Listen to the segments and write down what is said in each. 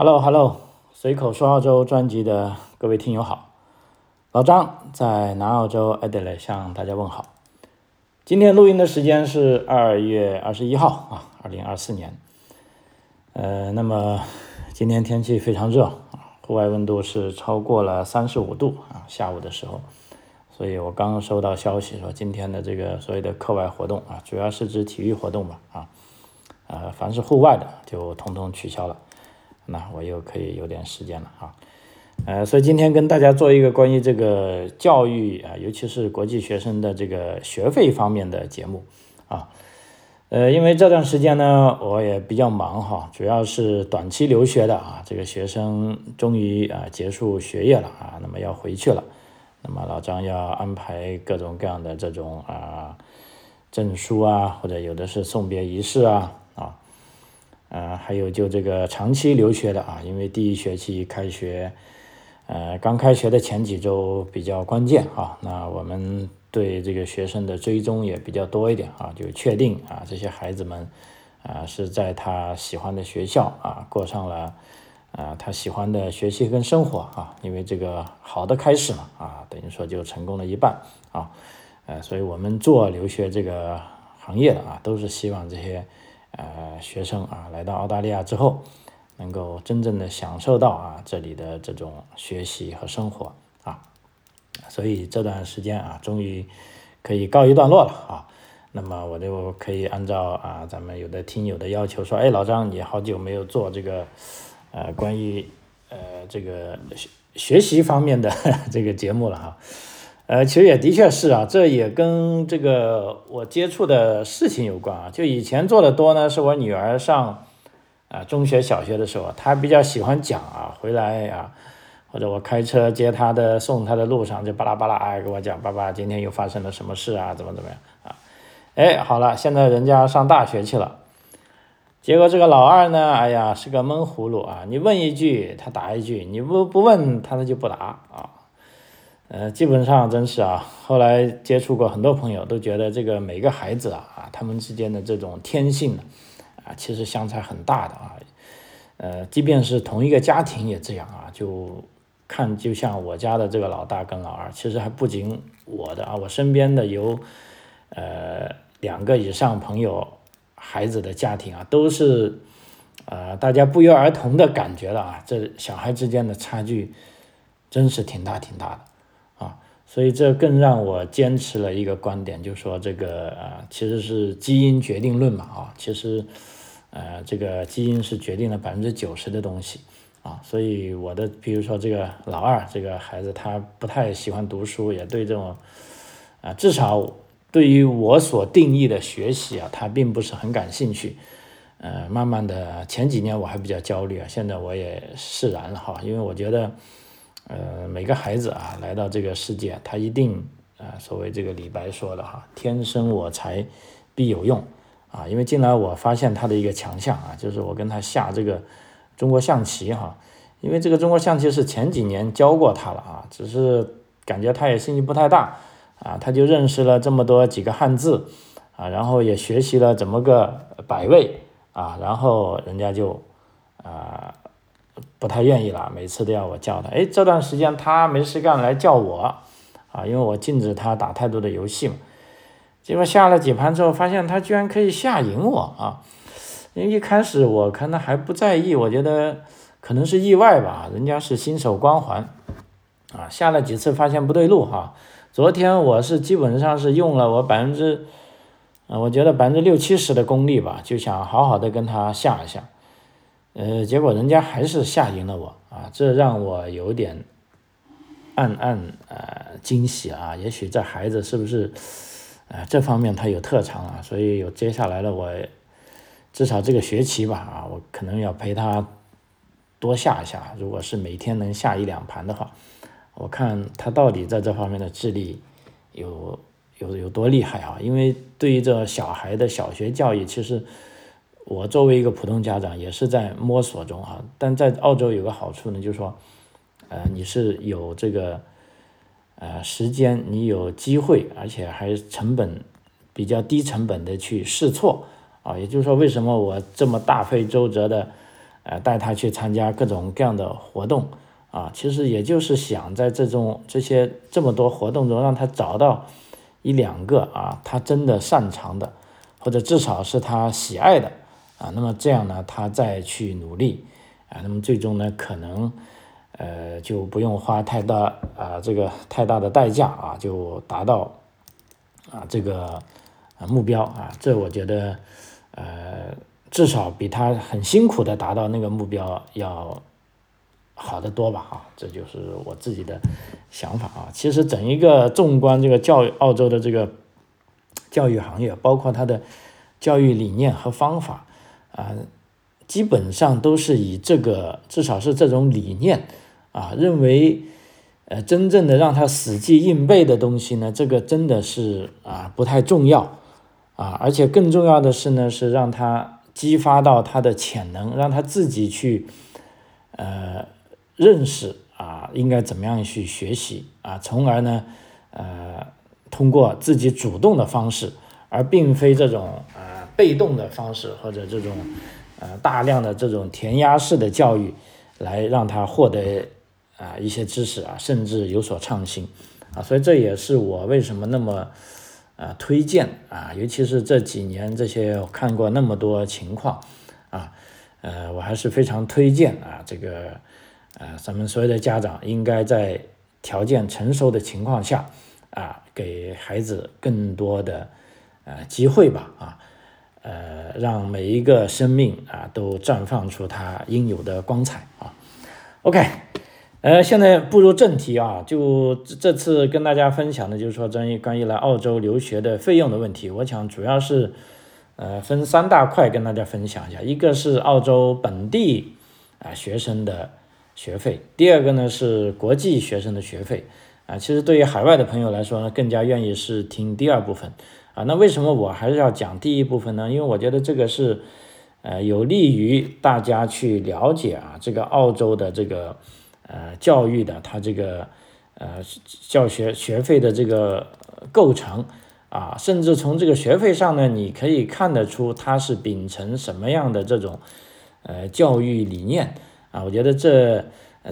Hello Hello，随口说澳洲专辑的各位听友好，老张在南澳洲 Adelaide 向大家问好。今天录音的时间是二月二十一号啊，二零二四年。呃，那么今天天气非常热啊，户外温度是超过了三十五度啊，下午的时候。所以我刚收到消息说，今天的这个所谓的课外活动啊，主要是指体育活动吧啊，呃，凡是户外的就统统取消了。那我又可以有点时间了啊，呃，所以今天跟大家做一个关于这个教育啊，尤其是国际学生的这个学费方面的节目啊，呃，因为这段时间呢，我也比较忙哈，主要是短期留学的啊，这个学生终于啊结束学业了啊，那么要回去了，那么老张要安排各种各样的这种啊证书啊，或者有的是送别仪式啊。呃，还有就这个长期留学的啊，因为第一学期开学，呃，刚开学的前几周比较关键啊，那我们对这个学生的追踪也比较多一点啊，就确定啊这些孩子们啊是在他喜欢的学校啊过上了啊他喜欢的学习跟生活啊，因为这个好的开始嘛啊，等于说就成功了一半啊，呃，所以我们做留学这个行业的啊，都是希望这些。呃，学生啊，来到澳大利亚之后，能够真正的享受到啊这里的这种学习和生活啊，所以这段时间啊，终于可以告一段落了啊。那么我就可以按照啊咱们有的听友的要求说，哎，老张，你好久没有做这个呃关于呃这个学学习方面的 这个节目了哈。呃，其实也的确是啊，这也跟这个我接触的事情有关啊。就以前做的多呢，是我女儿上啊中学、小学的时候，她比较喜欢讲啊，回来啊，或者我开车接她的、送她的路上，就巴拉巴拉哎给我讲，爸爸今天又发生了什么事啊，怎么怎么样啊？哎，好了，现在人家上大学去了，结果这个老二呢，哎呀是个闷葫芦啊，你问一句他答一句，你不不问他他就不答啊。呃，基本上真是啊。后来接触过很多朋友，都觉得这个每个孩子啊啊，他们之间的这种天性呢，啊，其实相差很大的啊。呃，即便是同一个家庭也这样啊。就看，就像我家的这个老大跟老二，其实还不仅我的啊，我身边的有呃两个以上朋友孩子的家庭啊，都是呃大家不约而同的感觉了啊，这小孩之间的差距真是挺大挺大的。所以这更让我坚持了一个观点，就是说这个呃其实是基因决定论嘛啊，其实呃这个基因是决定了百分之九十的东西啊，所以我的比如说这个老二这个孩子他不太喜欢读书，也对这种啊至少对于我所定义的学习啊，他并不是很感兴趣，呃慢慢的前几年我还比较焦虑啊，现在我也释然了哈，因为我觉得。呃，每个孩子啊，来到这个世界，他一定啊，所谓这个李白说的哈，“天生我材必有用”，啊，因为近来我发现他的一个强项啊，就是我跟他下这个中国象棋哈，因为这个中国象棋是前几年教过他了啊，只是感觉他也兴趣不太大啊，他就认识了这么多几个汉字啊，然后也学习了怎么个摆位啊，然后人家就啊。不太愿意了，每次都要我叫他。哎，这段时间他没事干来叫我，啊，因为我禁止他打太多的游戏嘛。结果下了几盘之后，发现他居然可以下赢我啊！因为一开始我可能还不在意，我觉得可能是意外吧，人家是新手光环，啊，下了几次发现不对路哈。昨天我是基本上是用了我百分之，啊，我觉得百分之六七十的功力吧，就想好好的跟他下一下。呃，结果人家还是下赢了我啊，这让我有点暗暗呃惊喜啊。也许这孩子是不是呃这方面他有特长啊？所以有接下来的我至少这个学期吧啊，我可能要陪他多下一下。如果是每天能下一两盘的话，我看他到底在这方面的智力有有有多厉害啊？因为对于这小孩的小学教育，其实。我作为一个普通家长，也是在摸索中啊。但在澳洲有个好处呢，就是说，呃，你是有这个，呃，时间，你有机会，而且还成本比较低成本的去试错啊。也就是说，为什么我这么大费周折的，呃，带他去参加各种各样的活动啊，其实也就是想在这种这些这么多活动中，让他找到一两个啊，他真的擅长的，或者至少是他喜爱的啊，那么这样呢，他再去努力啊，那么最终呢，可能呃就不用花太大啊这个太大的代价啊，就达到啊这个啊目标啊，这我觉得呃。至少比他很辛苦的达到那个目标要好得多吧？啊，这就是我自己的想法啊。其实整一个纵观这个教育澳洲的这个教育行业，包括它的教育理念和方法啊，基本上都是以这个至少是这种理念啊，认为呃真正的让他死记硬背的东西呢，这个真的是啊不太重要啊，而且更重要的是呢，是让他。激发到他的潜能，让他自己去，呃，认识啊，应该怎么样去学习啊，从而呢，呃，通过自己主动的方式，而并非这种呃被动的方式或者这种呃大量的这种填鸭式的教育，来让他获得啊一些知识啊，甚至有所创新啊，所以这也是我为什么那么。啊，推荐啊，尤其是这几年这些我看过那么多情况，啊，呃，我还是非常推荐啊，这个，呃，咱们所有的家长应该在条件成熟的情况下，啊，给孩子更多的呃机会吧，啊，呃，让每一个生命啊都绽放出它应有的光彩啊，OK。呃，现在步入正题啊，就这次跟大家分享的，就是说关于关于来澳洲留学的费用的问题。我想主要是，呃，分三大块跟大家分享一下。一个是澳洲本地啊学生的学费，第二个呢是国际学生的学费。啊，其实对于海外的朋友来说呢，更加愿意是听第二部分。啊，那为什么我还是要讲第一部分呢？因为我觉得这个是，呃，有利于大家去了解啊这个澳洲的这个。呃，教育的它这个呃教学学费的这个构成啊，甚至从这个学费上呢，你可以看得出它是秉承什么样的这种呃教育理念啊。我觉得这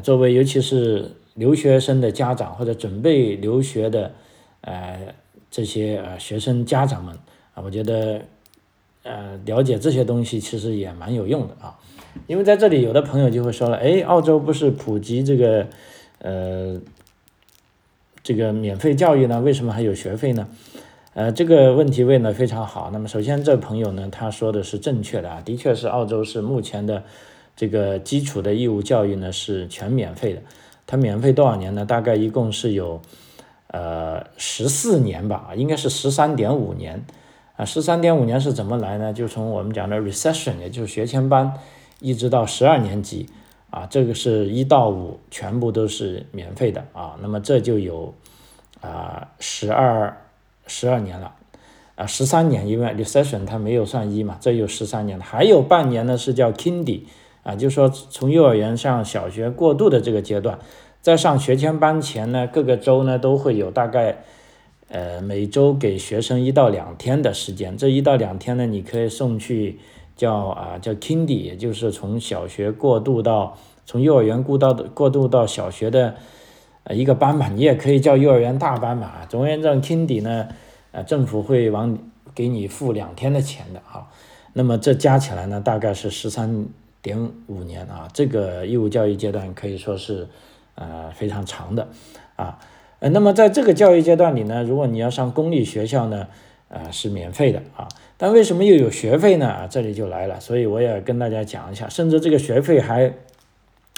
作为尤其是留学生的家长或者准备留学的呃这些呃学生家长们啊，我觉得呃了解这些东西其实也蛮有用的啊。因为在这里，有的朋友就会说了，哎，澳洲不是普及这个，呃，这个免费教育呢？为什么还有学费呢？呃，这个问题问的非常好。那么，首先这朋友呢，他说的是正确的啊，的确是澳洲是目前的这个基础的义务教育呢是全免费的。它免费多少年呢？大概一共是有呃十四年吧，应该是十三点五年啊。十三点五年是怎么来呢？就从我们讲的 recession，也就是学前班。一直到十二年级啊，这个是一到五全部都是免费的啊，那么这就有啊十二十二年了啊十三年，因为 recession 它没有算一嘛，这有十三年，还有半年呢是叫 kindy 啊，就是说从幼儿园上小学过渡的这个阶段，在上学前班前呢，各个州呢都会有大概呃每周给学生一到两天的时间，这一到两天呢，你可以送去。叫啊叫 kindy，也就是从小学过渡到从幼儿园过到过渡到小学的呃一个班吧，你也可以叫幼儿园大班嘛。总而言之，kindy 呢，呃政府会往给你付两天的钱的啊。那么这加起来呢，大概是十三点五年啊。这个义务教育阶段可以说是呃非常长的啊。呃，那么在这个教育阶段里呢，如果你要上公立学校呢，呃是免费的啊。但为什么又有学费呢？啊，这里就来了，所以我也跟大家讲一下，甚至这个学费还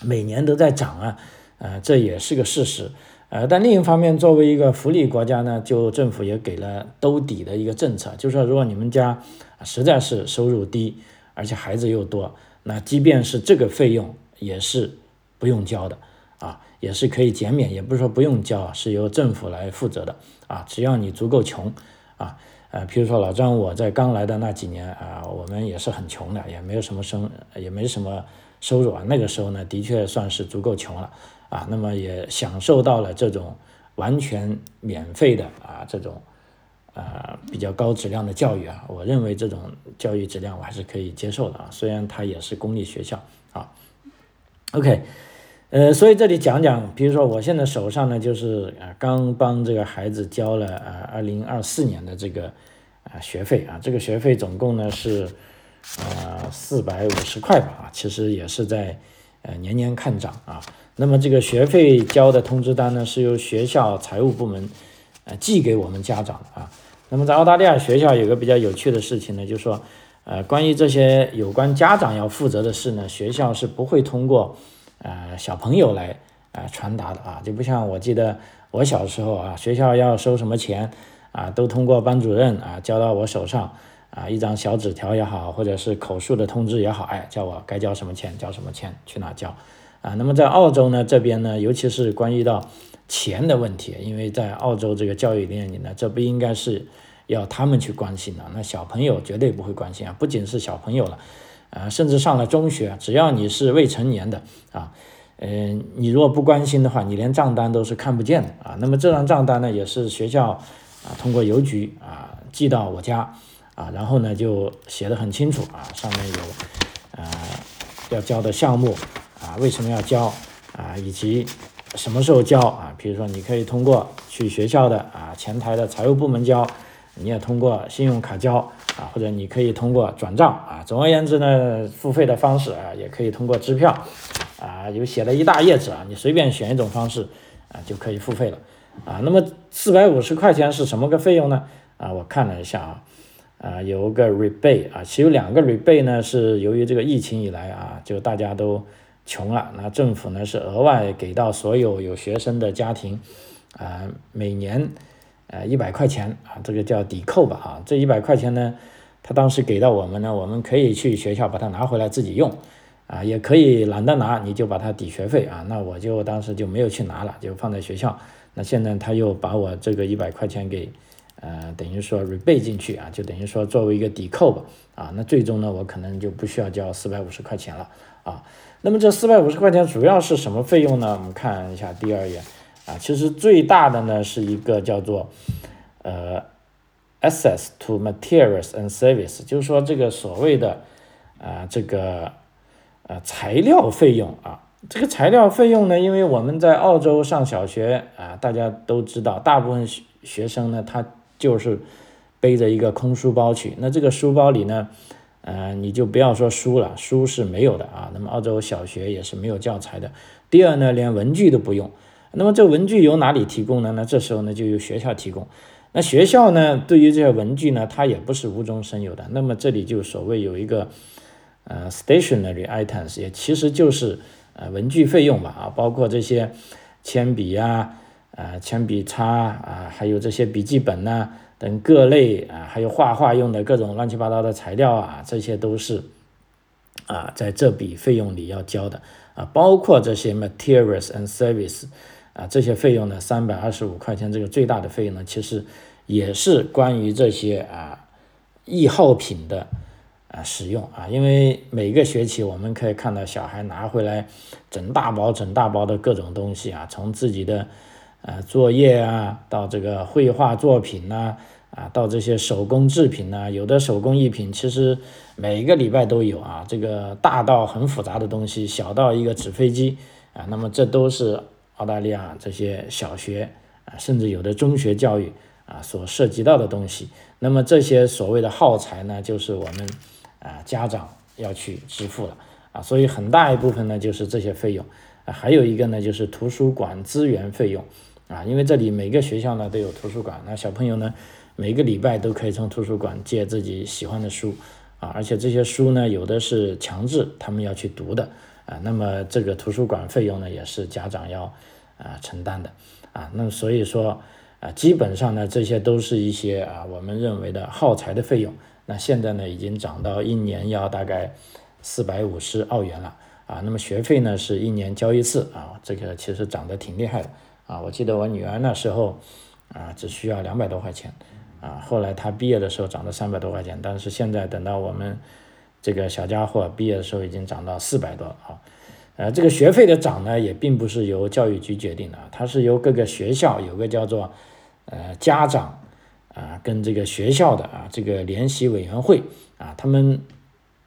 每年都在涨啊，呃，这也是个事实，呃，但另一方面，作为一个福利国家呢，就政府也给了兜底的一个政策，就是说，如果你们家实在是收入低，而且孩子又多，那即便是这个费用也是不用交的啊，也是可以减免，也不是说不用交，是由政府来负责的啊，只要你足够穷啊。呃，比如说老张，我在刚来的那几年啊，我们也是很穷的，也没有什么生，也没什么收入啊。那个时候呢，的确算是足够穷了啊。那么也享受到了这种完全免费的啊这种呃比较高质量的教育啊，我认为这种教育质量我还是可以接受的啊，虽然它也是公立学校啊。OK，呃，所以这里讲讲，比如说我现在手上呢就是啊刚帮这个孩子交了啊二零二四年的这个啊学费啊，这个学费总共呢是啊四百五十块吧啊，其实也是在呃年年看涨啊。那么这个学费交的通知单呢，是由学校财务部门呃寄给我们家长啊。那么在澳大利亚学校有个比较有趣的事情呢，就是说，呃，关于这些有关家长要负责的事呢，学校是不会通过呃小朋友来啊传达的啊，就不像我记得我小时候啊，学校要收什么钱啊，都通过班主任啊交到我手上啊，一张小纸条也好，或者是口述的通知也好，哎，叫我该交什么钱，交什么钱，去哪交。啊，那么在澳洲呢这边呢，尤其是关于到钱的问题，因为在澳洲这个教育链里呢，这不应该是要他们去关心的，那小朋友绝对不会关心啊，不仅是小朋友了，啊，甚至上了中学，只要你是未成年的啊，嗯，你如果不关心的话，你连账单都是看不见的啊。那么这张账单呢，也是学校啊通过邮局啊寄到我家啊，然后呢就写的很清楚啊，上面有啊要交的项目。啊，为什么要交啊？以及什么时候交啊？比如说，你可以通过去学校的啊前台的财务部门交，你也通过信用卡交啊，或者你可以通过转账啊。总而言之呢，付费的方式啊，也可以通过支票啊，有写了一大页纸啊，你随便选一种方式啊，就可以付费了啊。那么四百五十块钱是什么个费用呢？啊，我看了一下啊，啊有个 rebate 啊，其实有两个 rebate 呢，是由于这个疫情以来啊，就大家都。穷了，那政府呢是额外给到所有有学生的家庭，啊，每年，呃一百块钱啊，这个叫抵扣吧啊，这一百块钱呢，他当时给到我们呢，我们可以去学校把它拿回来自己用，啊，也可以懒得拿，你就把它抵学费啊，那我就当时就没有去拿了，就放在学校。那现在他又把我这个一百块钱给，呃，等于说 re 背进去啊，就等于说作为一个抵扣吧，啊，那最终呢，我可能就不需要交四百五十块钱了啊。那么这四百五十块钱主要是什么费用呢？我们看一下第二页啊，其实最大的呢是一个叫做呃 access to materials and service，就是说这个所谓的啊这个呃材料费用啊，这个材料费用呢，因为我们在澳洲上小学啊，大家都知道，大部分学学生呢他就是背着一个空书包去，那这个书包里呢。呃，你就不要说书了，书是没有的啊。那么澳洲小学也是没有教材的。第二呢，连文具都不用。那么这文具由哪里提供呢？那这时候呢，就由学校提供。那学校呢，对于这些文具呢，它也不是无中生有的。那么这里就所谓有一个呃 stationery items，也其实就是呃文具费用吧啊，包括这些铅笔啊、啊铅笔擦啊，还有这些笔记本呢。等各类啊，还有画画用的各种乱七八糟的材料啊，这些都是啊，在这笔费用里要交的啊，包括这些 materials and service 啊，这些费用呢，三百二十五块钱这个最大的费用呢，其实也是关于这些啊易耗品的啊使用啊，因为每个学期我们可以看到小孩拿回来整大包整大包的各种东西啊，从自己的。啊，作业啊，到这个绘画作品呐，啊，到这些手工制品呐，有的手工艺品其实每个礼拜都有啊。这个大到很复杂的东西，小到一个纸飞机啊，那么这都是澳大利亚这些小学啊，甚至有的中学教育啊所涉及到的东西。那么这些所谓的耗材呢，就是我们啊家长要去支付了啊，所以很大一部分呢就是这些费用啊，还有一个呢就是图书馆资源费用。啊，因为这里每个学校呢都有图书馆，那小朋友呢每个礼拜都可以从图书馆借自己喜欢的书啊，而且这些书呢有的是强制他们要去读的啊，那么这个图书馆费用呢也是家长要啊承担的啊，那所以说啊，基本上呢这些都是一些啊我们认为的耗材的费用，那现在呢已经涨到一年要大概四百五十澳元了啊，那么学费呢是一年交一次啊，这个其实涨得挺厉害的。啊，我记得我女儿那时候，啊，只需要两百多块钱，啊，后来她毕业的时候涨到三百多块钱，但是现在等到我们这个小家伙毕业的时候，已经涨到四百多啊，呃，这个学费的涨呢，也并不是由教育局决定的，它是由各个学校有个叫做呃家长啊跟这个学校的啊这个联席委员会啊，他们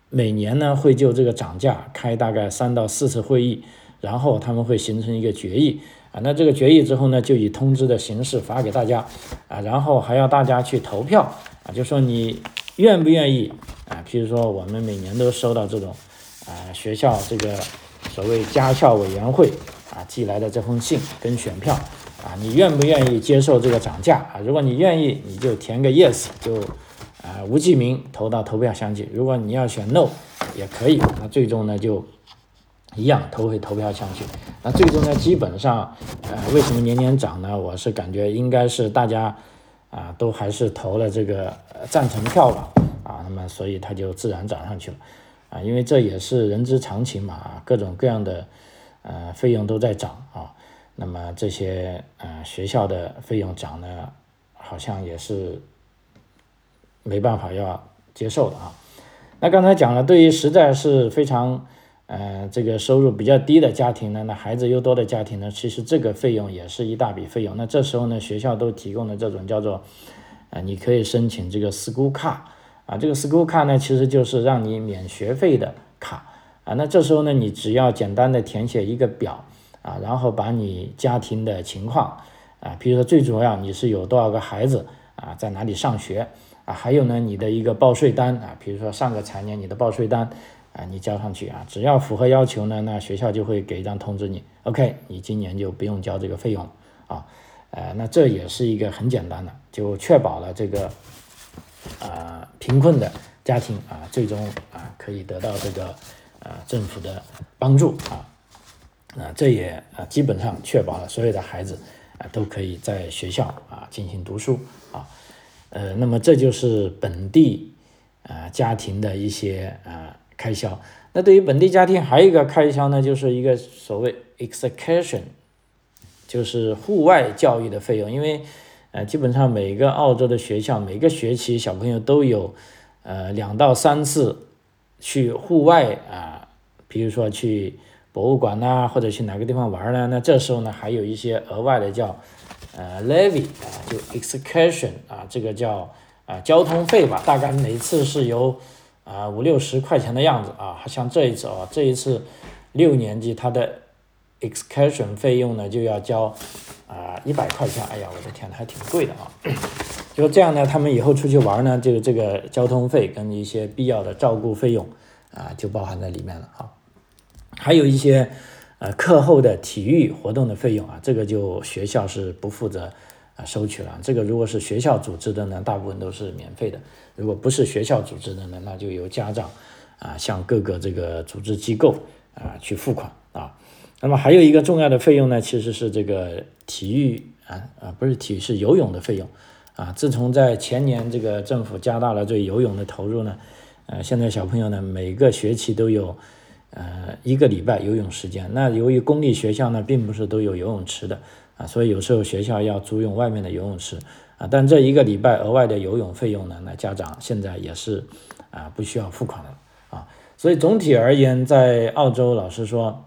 每年呢会就这个涨价开大概三到四次会议，然后他们会形成一个决议啊，那这个决议之后呢，就以通知的形式发给大家啊，然后还要大家去投票啊，就说你愿不愿意啊？譬如说我们每年都收到这种啊学校这个所谓家校委员会啊寄来的这封信跟选票啊，你愿不愿意接受这个涨价啊？如果你愿意，你就填个 yes 就。啊，无记名投到投票箱去。如果你要选 no，也可以。那最终呢，就一样投回投票箱去。那最终呢，基本上，呃，为什么年年涨呢？我是感觉应该是大家啊，都还是投了这个赞成票吧。那么所以它就自然涨上去了。啊，因为这也是人之常情嘛。各种各样的呃费用都在涨啊。那么这些呃学校的费用涨呢，好像也是。没办法要接受的啊，那刚才讲了，对于实在是非常，呃，这个收入比较低的家庭呢，那孩子又多的家庭呢，其实这个费用也是一大笔费用。那这时候呢，学校都提供的这种叫做，啊，你可以申请这个 school 卡啊，这个 school 卡呢，其实就是让你免学费的卡啊。那这时候呢，你只要简单的填写一个表啊，然后把你家庭的情况啊，比如说最主要你是有多少个孩子啊，在哪里上学。啊，还有呢，你的一个报税单啊，比如说上个财年你的报税单啊，你交上去啊，只要符合要求呢，那学校就会给一张通知你，OK，你今年就不用交这个费用啊，呃，那这也是一个很简单的，就确保了这个啊贫困的家庭啊，最终啊可以得到这个啊政府的帮助啊，啊，这也啊基本上确保了所有的孩子啊都可以在学校啊进行读书啊。呃，那么这就是本地啊家庭的一些啊开销。那对于本地家庭还有一个开销呢，就是一个所谓 excursion，就是户外教育的费用。因为呃，基本上每个澳洲的学校每个学期小朋友都有呃两到三次去户外啊，比如说去博物馆呐，或者去哪个地方玩呢？那这时候呢，还有一些额外的叫。呃，levy 啊，就 excursion 啊，这个叫啊交通费吧，大概每次是由啊五六十块钱的样子啊。像这一次啊，这一次六年级他的 excursion 费用呢就要交啊一百块钱，哎呀，我的天，还挺贵的啊。就这样呢，他们以后出去玩呢，就这个交通费跟一些必要的照顾费用啊，就包含在里面了啊。还有一些。呃，课后的体育活动的费用啊，这个就学校是不负责啊收取了。这个如果是学校组织的呢，大部分都是免费的；如果不是学校组织的呢，那就由家长啊向各个这个组织机构啊去付款。那么还有一个重要的费用呢，其实是这个体育啊啊不是体育是游泳的费用啊。自从在前年这个政府加大了对游泳的投入呢，呃，现在小朋友呢每个学期都有。呃，一个礼拜游泳时间，那由于公立学校呢，并不是都有游泳池的啊，所以有时候学校要租用外面的游泳池啊。但这一个礼拜额外的游泳费用呢，那家长现在也是啊不需要付款了啊。所以总体而言，在澳洲，老师说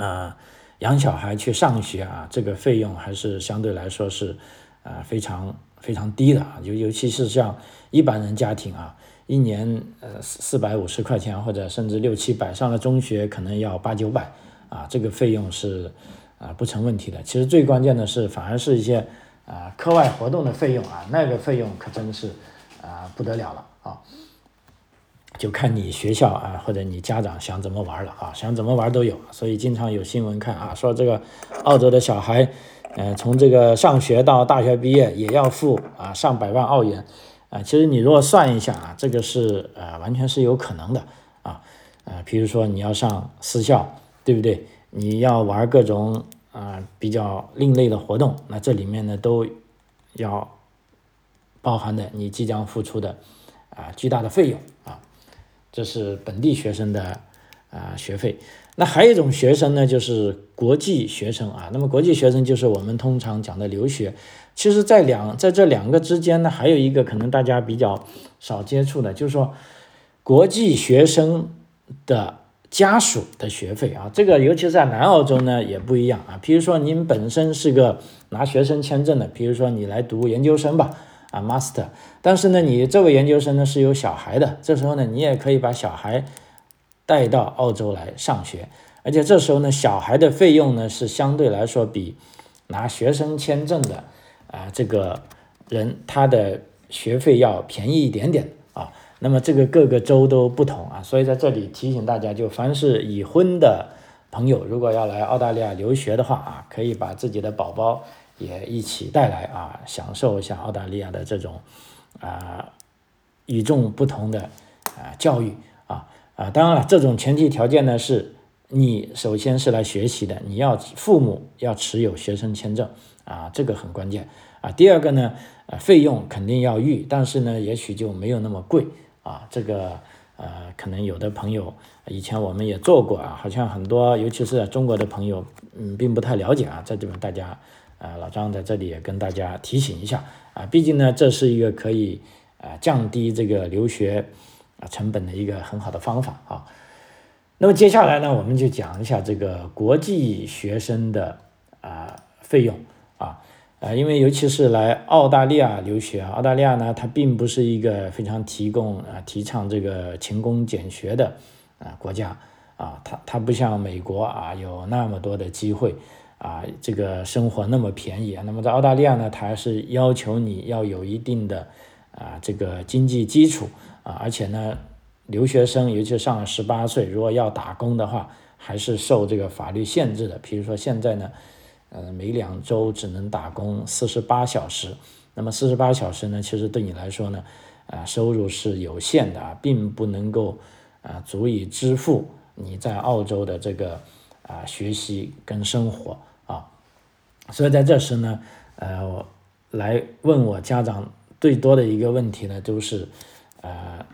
啊，养小孩去上学啊，这个费用还是相对来说是啊非常非常低的啊，尤尤其是像一般人家庭啊。一年呃四四百五十块钱，或者甚至六七百，上了中学可能要八九百啊，这个费用是啊不成问题的。其实最关键的是，反而是一些啊课外活动的费用啊，那个费用可真是啊不得了了啊，就看你学校啊或者你家长想怎么玩了啊，想怎么玩都有。所以经常有新闻看啊，说这个澳洲的小孩，呃从这个上学到大学毕业也要付啊上百万澳元。啊，其实你如果算一下啊，这个是呃完全是有可能的啊，呃，比如说你要上私校，对不对？你要玩各种啊比较另类的活动，那这里面呢都要包含的你即将付出的啊巨大的费用，这是本地学生的啊学费。那还有一种学生呢，就是国际学生啊。那么国际学生就是我们通常讲的留学。其实，在两在这两个之间呢，还有一个可能大家比较少接触的，就是说国际学生的家属的学费啊。这个尤其在南澳洲呢也不一样啊。比如说您本身是个拿学生签证的，比如说你来读研究生吧，啊 master，但是呢，你这位研究生呢是有小孩的，这时候呢，你也可以把小孩带到澳洲来上学，而且这时候呢，小孩的费用呢是相对来说比拿学生签证的啊这个人他的学费要便宜一点点啊。那么这个各个州都不同啊，所以在这里提醒大家，就凡是已婚的朋友，如果要来澳大利亚留学的话啊，可以把自己的宝宝也一起带来啊，享受一下澳大利亚的这种啊与众不同的啊教育啊啊，当然了，这种前提条件呢是你首先是来学习的，你要父母要持有学生签证啊，这个很关键啊。第二个呢，呃，费用肯定要预，但是呢，也许就没有那么贵。啊，这个呃，可能有的朋友以前我们也做过啊，好像很多，尤其是中国的朋友，嗯，并不太了解啊。在这边大家，呃，老张在这里也跟大家提醒一下啊，毕竟呢，这是一个可以啊降低这个留学啊成本的一个很好的方法啊。那么接下来呢，我们就讲一下这个国际学生的啊费用啊。啊，因为尤其是来澳大利亚留学，澳大利亚呢，它并不是一个非常提供啊提倡这个勤工俭学的啊国家啊，它它不像美国啊有那么多的机会啊，这个生活那么便宜啊。那么在澳大利亚呢，它还是要求你要有一定的啊这个经济基础啊，而且呢，留学生尤其上了十八岁，如果要打工的话，还是受这个法律限制的。比如说现在呢。呃，每两周只能打工四十八小时，那么四十八小时呢，其实对你来说呢，啊，收入是有限的啊，并不能够啊，足以支付你在澳洲的这个啊学习跟生活，所以在这时呢，呃，来问我家长最多的一个问题呢，都是呃，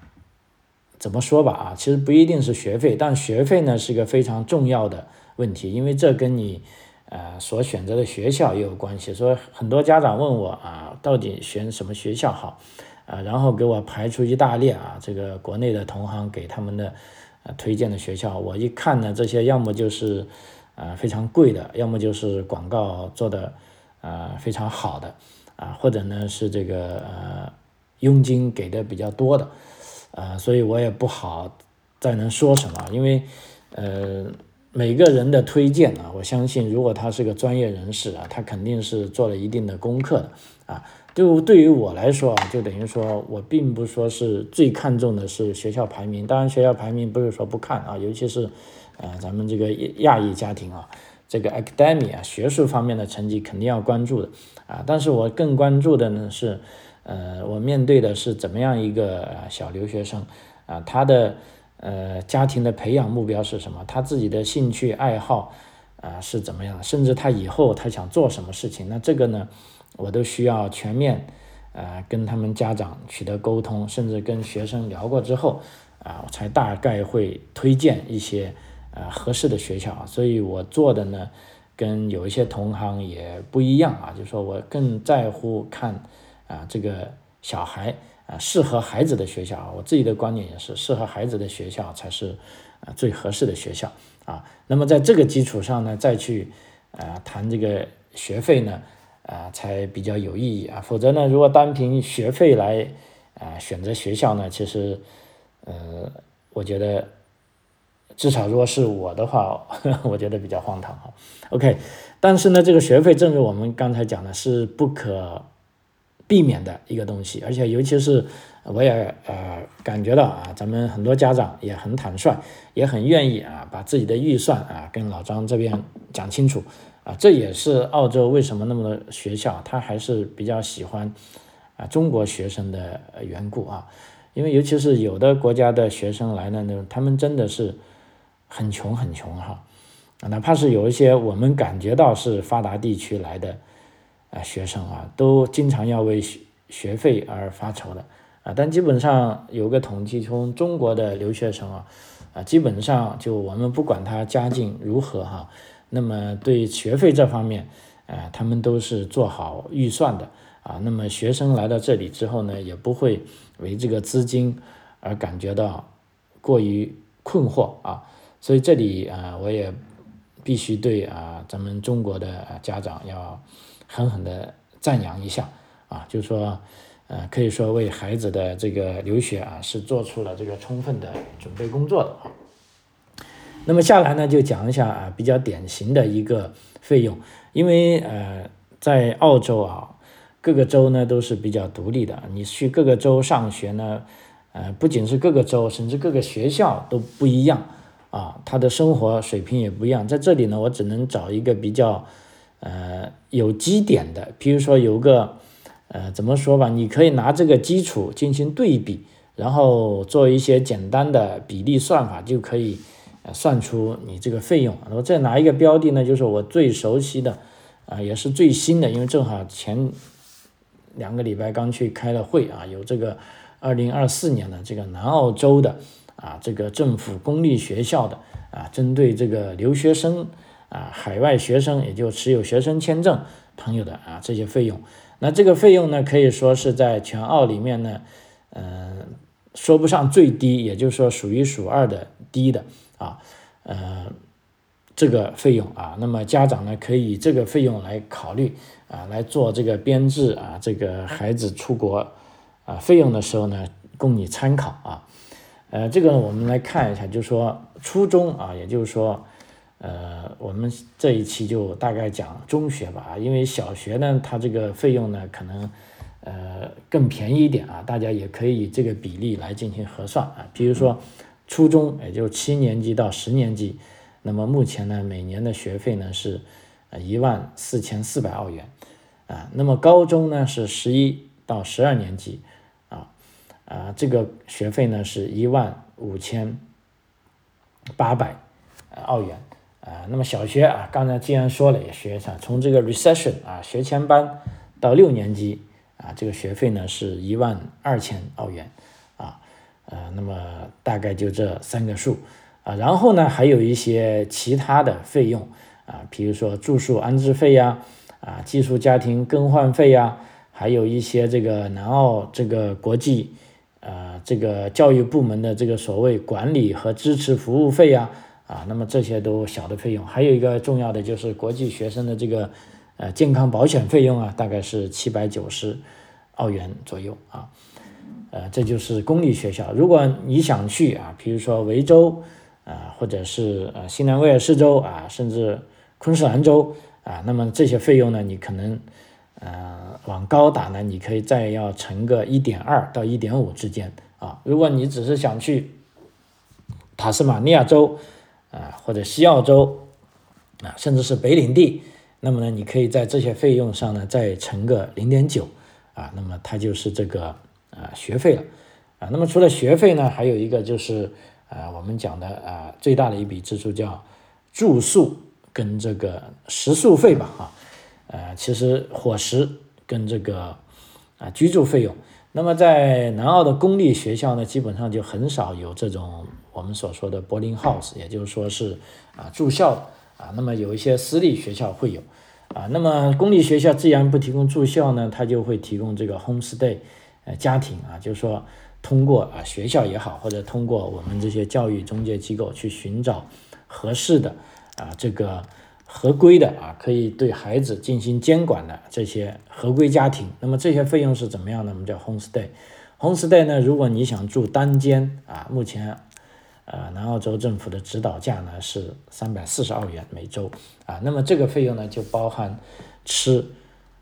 怎么说吧啊，其实不一定是学费，但学费呢是一个非常重要的问题，因为这跟你。呃，所选择的学校也有关系。所以很多家长问我啊，到底选什么学校好？啊，然后给我排出一大列啊，这个国内的同行给他们的呃推荐的学校。我一看呢，这些要么就是啊非常贵的，要么就是广告做的啊非常好的啊，或者呢是这个呃佣金给的比较多的啊，所以我也不好再能说什么，因为呃。每个人的推荐啊，我相信如果他是个专业人士啊，他肯定是做了一定的功课的啊。就对于我来说啊，就等于说我并不说是最看重的是学校排名，当然学校排名不是说不看啊，尤其是啊咱们这个亚裔家庭啊，这个 academy 啊学术方面的成绩肯定要关注的啊。但是我更关注的呢是，呃，我面对的是怎么样一个小留学生啊，他的。呃，家庭的培养目标是什么？他自己的兴趣爱好啊是怎么样？甚至他以后他想做什么事情？那这个呢，我都需要全面呃跟他们家长取得沟通，甚至跟学生聊过之后啊，我才大概会推荐一些呃合适的学校啊。所以我做的呢，跟有一些同行也不一样啊，就是说我更在乎看啊这个小孩。啊，适合孩子的学校啊，我自己的观点也是，适合孩子的学校才是啊最合适的学校啊。那么在这个基础上呢，再去啊谈这个学费呢，啊才比较有意义啊。否则呢，如果单凭学费来啊选择学校呢，其实呃，我觉得至少如果是我的话，我觉得比较荒唐哈。OK，但是呢，这个学费正如我们刚才讲的，是不可。避免的一个东西，而且尤其是我也呃感觉到啊，咱们很多家长也很坦率，也很愿意啊把自己的预算啊跟老张这边讲清楚啊，这也是澳洲为什么那么多学校他还是比较喜欢啊中国学生的缘故啊，因为尤其是有的国家的学生来了呢，他们真的是很穷很穷哈，哪怕是有一些我们感觉到是发达地区来的。啊，学生啊，都经常要为学学费而发愁的啊。但基本上有个统计，从中国的留学生啊，啊，基本上就我们不管他家境如何哈，那么对学费这方面，啊，他们都是做好预算的啊。那么学生来到这里之后呢，也不会为这个资金而感觉到过于困惑啊。所以这里啊，我也必须对啊，咱们中国的家长要。狠狠的赞扬一下啊，就是说，呃，可以说为孩子的这个留学啊是做出了这个充分的准备工作的啊。那么下来呢，就讲一下啊比较典型的一个费用，因为呃在澳洲啊，各个州呢都是比较独立的，你去各个州上学呢，呃不仅是各个州，甚至各个学校都不一样啊，他的生活水平也不一样。在这里呢，我只能找一个比较呃有基点的，比如说有个呃怎么说吧，你可以拿这个基础进行对比，然后做一些简单的比例算法就可以。算出你这个费用，我再拿一个标的呢，就是我最熟悉的，啊，也是最新的，因为正好前两个礼拜刚去开了会啊，有这个二零二四年的这个南澳洲的啊，这个政府公立学校的啊，针对这个留学生啊，海外学生，也就持有学生签证朋友的啊这些费用，那这个费用呢，可以说是在全澳里面呢，嗯，说不上最低，也就是说数一数二的低的。啊，呃，这个费用啊，那么家长呢可以以这个费用来考虑啊，来做这个编制啊，这个孩子出国啊费用的时候呢，供你参考啊。呃，这个呢我们来看一下，就是说初中啊，也就是说，呃，我们这一期就大概讲中学吧，因为小学呢，它这个费用呢可能呃更便宜一点啊，大家也可以这个比例来进行核算啊，比如说。初中也就七年级到十年级，那么目前呢，每年的学费呢是呃一万四千四百澳元，啊，那么高中呢是十一到十二年级，啊，这个学费呢是一万五千八百澳元，啊，那么小学啊，刚才既然说了也学一下，从这个 recession 啊学前班到六年级啊，这个学费呢是一万二千澳元。呃，那么大概就这三个数啊，然后呢，还有一些其他的费用啊，比如说住宿安置费呀，啊，寄宿家庭更换费呀，还有一些这个南澳这个国际呃这个教育部门的这个所谓管理和支持服务费呀，啊，那么这些都小的费用，还有一个重要的就是国际学生的这个呃健康保险费用啊，大概是七百九十澳元左右啊。呃，这就是公立学校。如果你想去啊，比如说维州啊，或者是呃新南威尔士州啊，甚至昆士兰州啊，那么这些费用呢，你可能呃往高打呢，你可以再要乘个一点二到一点五之间啊。如果你只是想去塔斯马尼亚州啊，或者西澳洲啊，甚至是北领地，那么呢，你可以在这些费用上呢再乘个零点九啊，那么它就是这个。啊，学费了，啊，那么除了学费呢，还有一个就是，啊，我们讲的啊，最大的一笔支出叫住宿跟这个食宿费吧，啊，呃，其实伙食跟这个啊居住费用，那么在南澳的公立学校呢，基本上就很少有这种我们所说的 boarding house，也就是说是啊住校啊，那么有一些私立学校会有，啊，那么公立学校既然不提供住校呢，它就会提供这个 home stay。呃，家庭啊，就是说通过啊学校也好，或者通过我们这些教育中介机构去寻找合适的啊这个合规的啊可以对孩子进行监管的这些合规家庭。那么这些费用是怎么样呢？我们叫 home stay。home stay 呢，如果你想住单间啊，目前呃南澳洲政府的指导价呢是三百四十澳元每周啊。那么这个费用呢就包含吃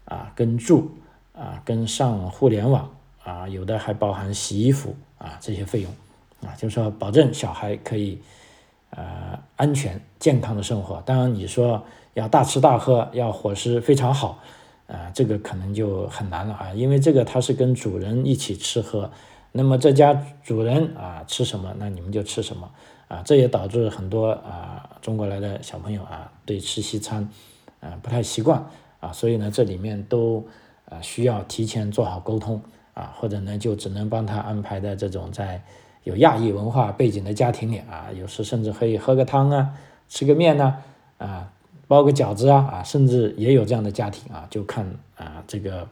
啊跟住啊跟上互联网。啊，有的还包含洗衣服啊这些费用，啊，就是说保证小孩可以呃安全健康的生活。当然你说要大吃大喝，要伙食非常好，啊，这个可能就很难了啊，因为这个他是跟主人一起吃喝，那么这家主人啊吃什么，那你们就吃什么啊，这也导致很多啊中国来的小朋友啊对吃西餐啊不太习惯啊，所以呢这里面都啊需要提前做好沟通。啊，或者呢，就只能帮他安排在这种在有亚裔文化背景的家庭里啊，有时甚至可以喝个汤啊，吃个面呢，啊，包个饺子啊，啊，甚至也有这样的家庭啊，就看啊这个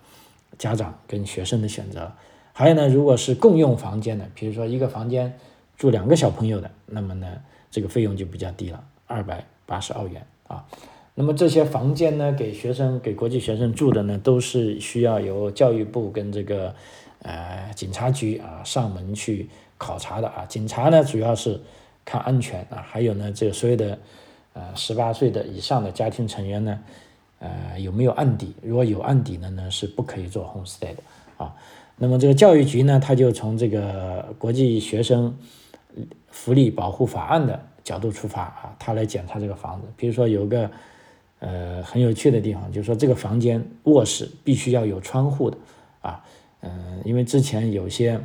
家长跟学生的选择。还有呢，如果是共用房间的，比如说一个房间住两个小朋友的，那么呢，这个费用就比较低了，二百八十澳元啊。那么这些房间呢，给学生、给国际学生住的呢，都是需要由教育部跟这个呃警察局啊上门去考察的啊。警察呢主要是看安全啊，还有呢这个所有的呃十八岁的以上的家庭成员呢，呃有没有案底？如果有案底的呢是不可以做 homestay 的啊。那么这个教育局呢，他就从这个国际学生福利保护法案的角度出发啊，他来检查这个房子。比如说有个呃很有趣的地方，就是说这个房间卧室必须要有窗户的啊，嗯，因为之前有些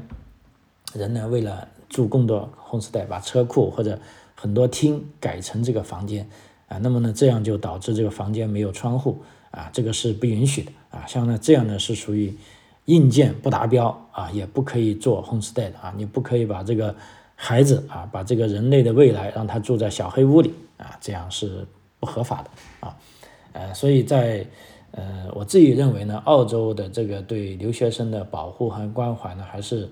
人呢为了住更多 homestay，把车库或者很多厅改成这个房间啊，那么呢这样就导致这个房间没有窗户啊，这个是不允许的啊，像呢这样呢是属于。硬件不达标啊，也不可以做 homestay 啊，你不可以把这个孩子啊，把这个人类的未来让他住在小黑屋里啊，这样是不合法的啊，呃，所以在呃我自己认为呢，澳洲的这个对留学生的保护和关怀呢，还是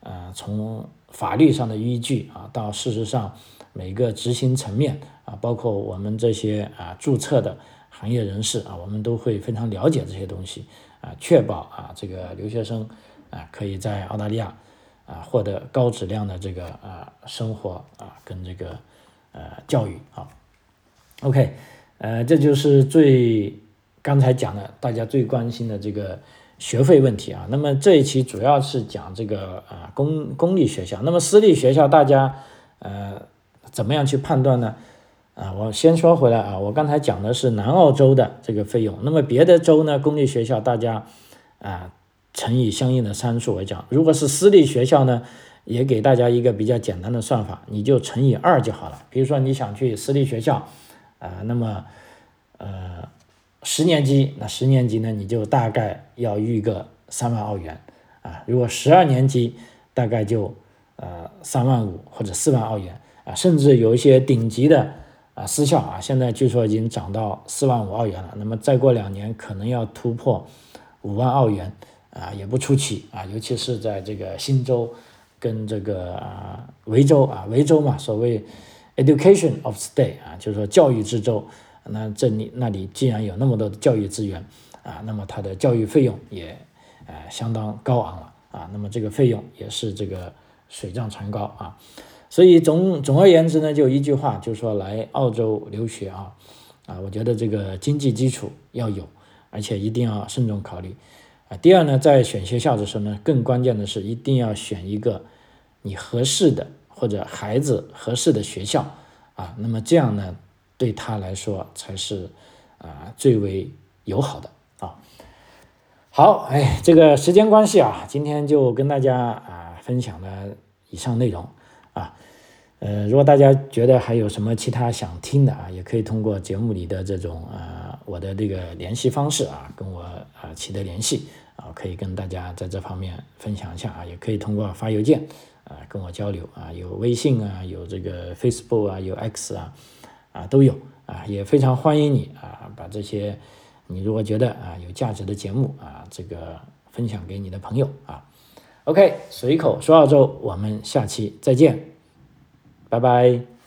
呃从法律上的依据啊，到事实上每个执行层面啊，包括我们这些啊注册的行业人士啊，我们都会非常了解这些东西。啊，确保啊，这个留学生啊，可以在澳大利亚啊获得高质量的这个啊生活啊跟这个呃教育啊。OK，呃，这就是最刚才讲的大家最关心的这个学费问题啊。那么这一期主要是讲这个啊公公立学校，那么私立学校大家呃怎么样去判断呢？啊，我先说回来啊，我刚才讲的是南澳洲的这个费用，那么别的州呢，公立学校大家啊乘以相应的参数来讲，如果是私立学校呢，也给大家一个比较简单的算法，你就乘以二就好了。比如说你想去私立学校啊，那么呃十年级，那十年级呢你就大概要预个三万澳元啊，如果十二年级大概就呃三万五或者四万澳元啊，甚至有一些顶级的。啊，私校啊，现在据说已经涨到四万五澳元了。那么再过两年可能要突破五万澳元啊，也不出奇啊。尤其是在这个新州跟这个啊维州啊，维州嘛，所谓 education of state 啊，就是说教育之州。那这里那里既然有那么多的教育资源啊，那么它的教育费用也呃相当高昂了啊。那么这个费用也是这个水涨船高啊。所以总总而言之呢，就一句话，就是说来澳洲留学啊，啊，我觉得这个经济基础要有，而且一定要慎重考虑啊。第二呢，在选学校的时候呢，更关键的是一定要选一个你合适的或者孩子合适的学校啊。那么这样呢，对他来说才是啊最为友好的啊。好，哎，这个时间关系啊，今天就跟大家啊分享了以上内容。啊，呃，如果大家觉得还有什么其他想听的啊，也可以通过节目里的这种呃我的这个联系方式啊，跟我啊取得联系啊，可以跟大家在这方面分享一下啊，也可以通过发邮件啊跟我交流啊，有微信啊，有这个 Facebook 啊，有 X 啊，啊都有啊，也非常欢迎你啊，把这些你如果觉得啊有价值的节目啊，这个分享给你的朋友啊。OK，随口说澳洲，我们下期再见，拜拜。